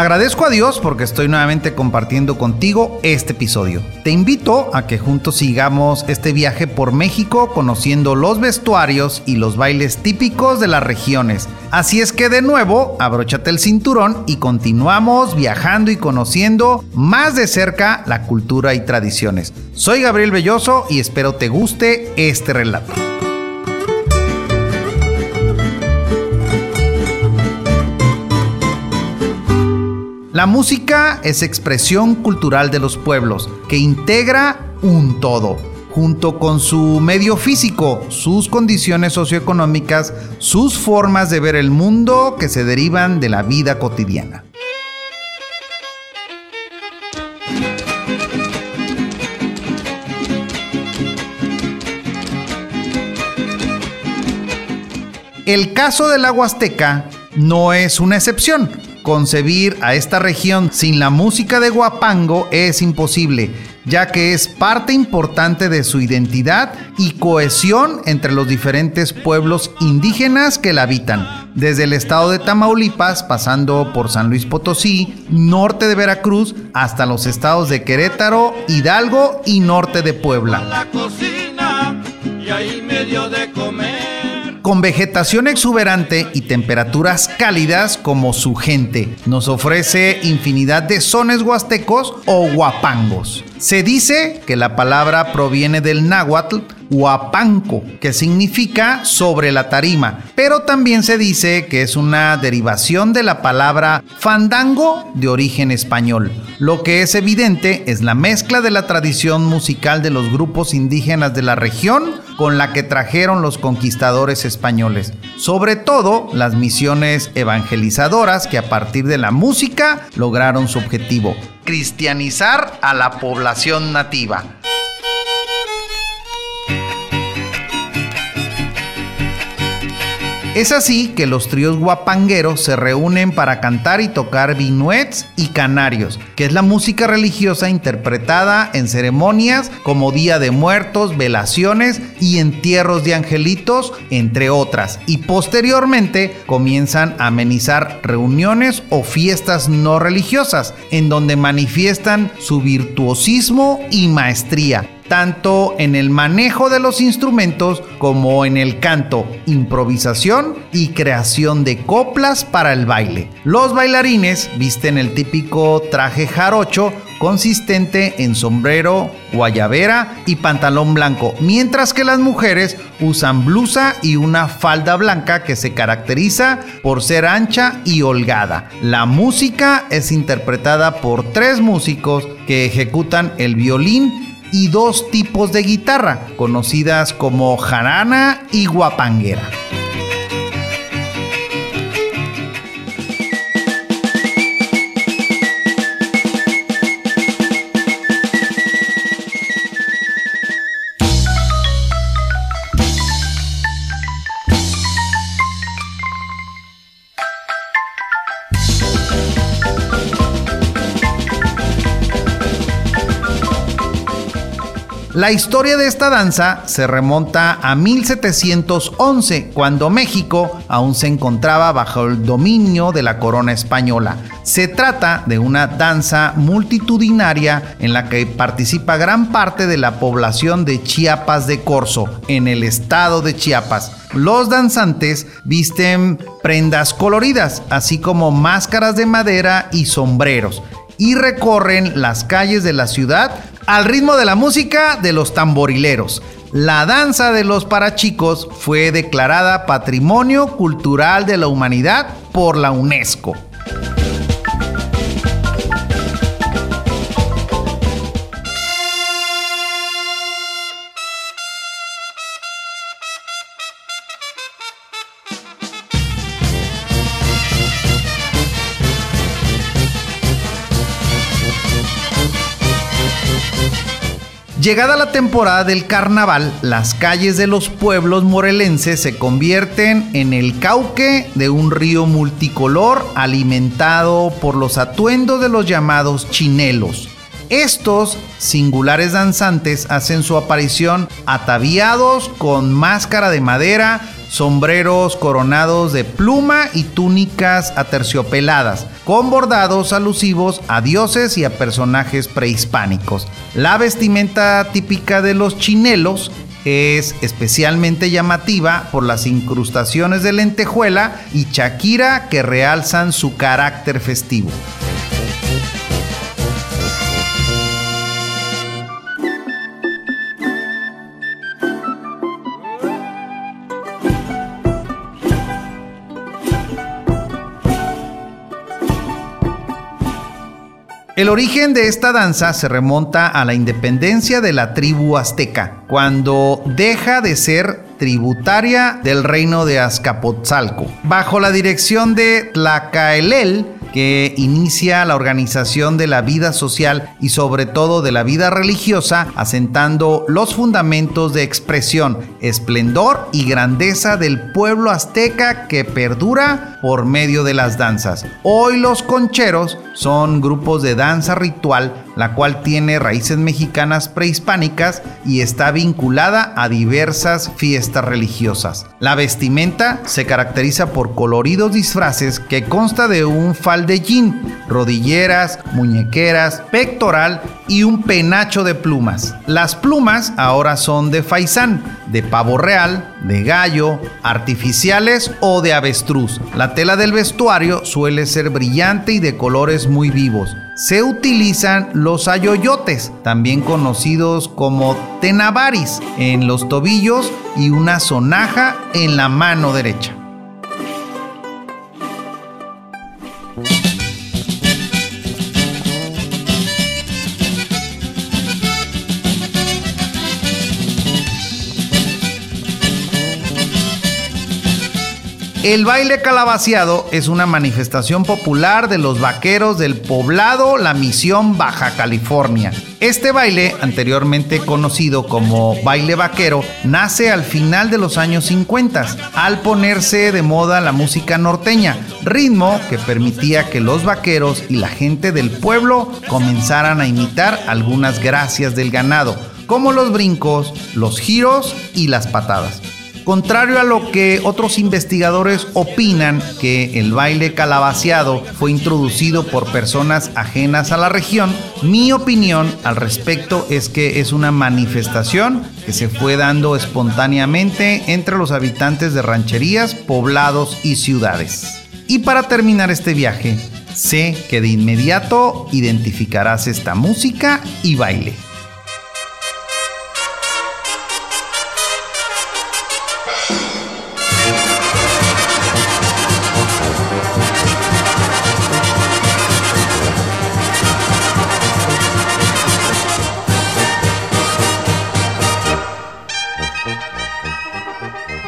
Agradezco a Dios porque estoy nuevamente compartiendo contigo este episodio. Te invito a que juntos sigamos este viaje por México conociendo los vestuarios y los bailes típicos de las regiones. Así es que de nuevo, abróchate el cinturón y continuamos viajando y conociendo más de cerca la cultura y tradiciones. Soy Gabriel Belloso y espero te guste este relato. La música es expresión cultural de los pueblos que integra un todo, junto con su medio físico, sus condiciones socioeconómicas, sus formas de ver el mundo que se derivan de la vida cotidiana. El caso de la Huasteca no es una excepción Concebir a esta región sin la música de Guapango es imposible, ya que es parte importante de su identidad y cohesión entre los diferentes pueblos indígenas que la habitan, desde el estado de Tamaulipas, pasando por San Luis Potosí, norte de Veracruz, hasta los estados de Querétaro, Hidalgo y norte de Puebla. La cocina y ahí medio de con vegetación exuberante y temperaturas cálidas como su gente. Nos ofrece infinidad de sones huastecos o guapangos. Se dice que la palabra proviene del náhuatl huapanco, que significa sobre la tarima, pero también se dice que es una derivación de la palabra fandango de origen español. Lo que es evidente es la mezcla de la tradición musical de los grupos indígenas de la región con la que trajeron los conquistadores españoles, sobre todo las misiones evangelizadoras que a partir de la música lograron su objetivo, cristianizar a la población nativa. Es así que los tríos guapangueros se reúnen para cantar y tocar vinuets y canarios, que es la música religiosa interpretada en ceremonias como Día de Muertos, velaciones y entierros de angelitos, entre otras. Y posteriormente comienzan a amenizar reuniones o fiestas no religiosas, en donde manifiestan su virtuosismo y maestría tanto en el manejo de los instrumentos como en el canto, improvisación y creación de coplas para el baile. Los bailarines visten el típico traje jarocho consistente en sombrero, guayabera y pantalón blanco, mientras que las mujeres usan blusa y una falda blanca que se caracteriza por ser ancha y holgada. La música es interpretada por tres músicos que ejecutan el violín y dos tipos de guitarra, conocidas como jarana y guapanguera. La historia de esta danza se remonta a 1711, cuando México aún se encontraba bajo el dominio de la corona española. Se trata de una danza multitudinaria en la que participa gran parte de la población de Chiapas de Corzo, en el estado de Chiapas. Los danzantes visten prendas coloridas, así como máscaras de madera y sombreros y recorren las calles de la ciudad al ritmo de la música de los tamborileros. La danza de los parachicos fue declarada Patrimonio Cultural de la Humanidad por la UNESCO. Llegada la temporada del carnaval, las calles de los pueblos morelenses se convierten en el cauque de un río multicolor alimentado por los atuendos de los llamados chinelos. Estos singulares danzantes hacen su aparición ataviados con máscara de madera, sombreros coronados de pluma y túnicas aterciopeladas, con bordados alusivos a dioses y a personajes prehispánicos. La vestimenta típica de los chinelos es especialmente llamativa por las incrustaciones de lentejuela y chaquira que realzan su carácter festivo. El origen de esta danza se remonta a la independencia de la tribu azteca, cuando deja de ser tributaria del reino de Azcapotzalco. Bajo la dirección de Tlacaelel, que inicia la organización de la vida social y sobre todo de la vida religiosa, asentando los fundamentos de expresión, esplendor y grandeza del pueblo azteca que perdura por medio de las danzas. Hoy los concheros son grupos de danza ritual, la cual tiene raíces mexicanas prehispánicas y está vinculada a diversas fiestas religiosas. La vestimenta se caracteriza por coloridos disfraces que consta de un faldellín, rodilleras, muñequeras, pectoral y un penacho de plumas. Las plumas ahora son de faisán, de pavo real, de gallo, artificiales o de avestruz. La tela del vestuario suele ser brillante y de colores muy vivos. Se utilizan los ayoyotes, también conocidos como tenabaris, en los tobillos y una sonaja en la mano derecha. El baile calabaciado es una manifestación popular de los vaqueros del poblado La Misión Baja California. Este baile, anteriormente conocido como baile vaquero, nace al final de los años 50, al ponerse de moda la música norteña, ritmo que permitía que los vaqueros y la gente del pueblo comenzaran a imitar algunas gracias del ganado, como los brincos, los giros y las patadas. Contrario a lo que otros investigadores opinan que el baile calabaceado fue introducido por personas ajenas a la región, mi opinión al respecto es que es una manifestación que se fue dando espontáneamente entre los habitantes de rancherías, poblados y ciudades. Y para terminar este viaje, sé que de inmediato identificarás esta música y baile.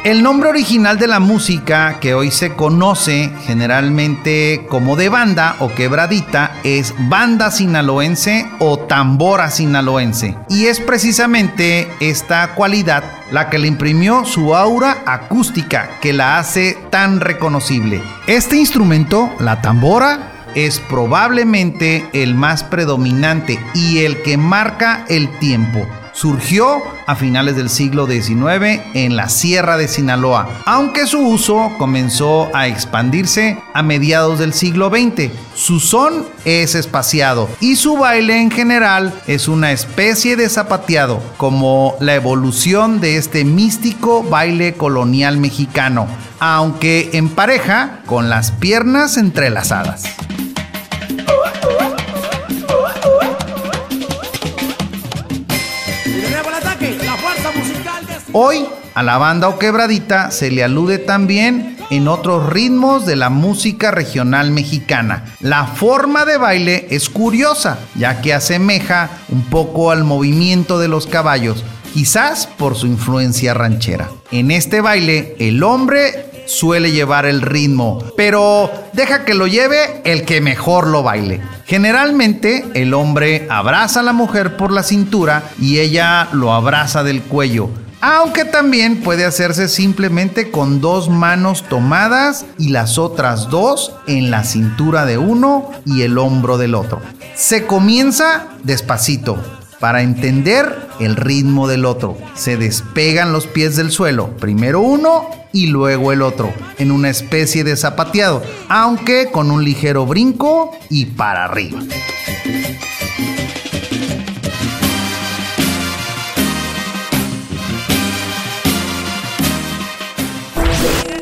El nombre original de la música que hoy se conoce generalmente como de banda o quebradita es banda sinaloense o tambora sinaloense. Y es precisamente esta cualidad la que le imprimió su aura acústica que la hace tan reconocible. Este instrumento, la tambora, es probablemente el más predominante y el que marca el tiempo surgió a finales del siglo XIX en la Sierra de Sinaloa, aunque su uso comenzó a expandirse a mediados del siglo XX. Su son es espaciado y su baile en general es una especie de zapateado, como la evolución de este místico baile colonial mexicano, aunque en pareja con las piernas entrelazadas. Hoy a la banda o quebradita se le alude también en otros ritmos de la música regional mexicana. La forma de baile es curiosa, ya que asemeja un poco al movimiento de los caballos, quizás por su influencia ranchera. En este baile, el hombre suele llevar el ritmo, pero deja que lo lleve el que mejor lo baile. Generalmente el hombre abraza a la mujer por la cintura y ella lo abraza del cuello aunque también puede hacerse simplemente con dos manos tomadas y las otras dos en la cintura de uno y el hombro del otro. Se comienza despacito para entender el ritmo del otro. Se despegan los pies del suelo, primero uno y luego el otro, en una especie de zapateado, aunque con un ligero brinco y para arriba.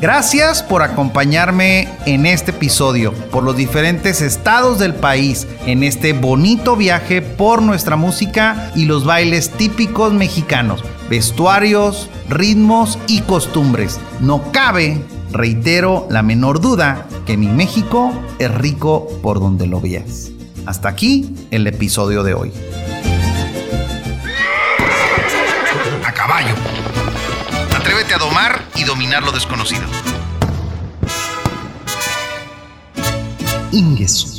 Gracias por acompañarme en este episodio, por los diferentes estados del país, en este bonito viaje por nuestra música y los bailes típicos mexicanos, vestuarios, ritmos y costumbres. No cabe, reitero, la menor duda que mi México es rico por donde lo veas. Hasta aquí el episodio de hoy. Lo desconocido. Ingesu.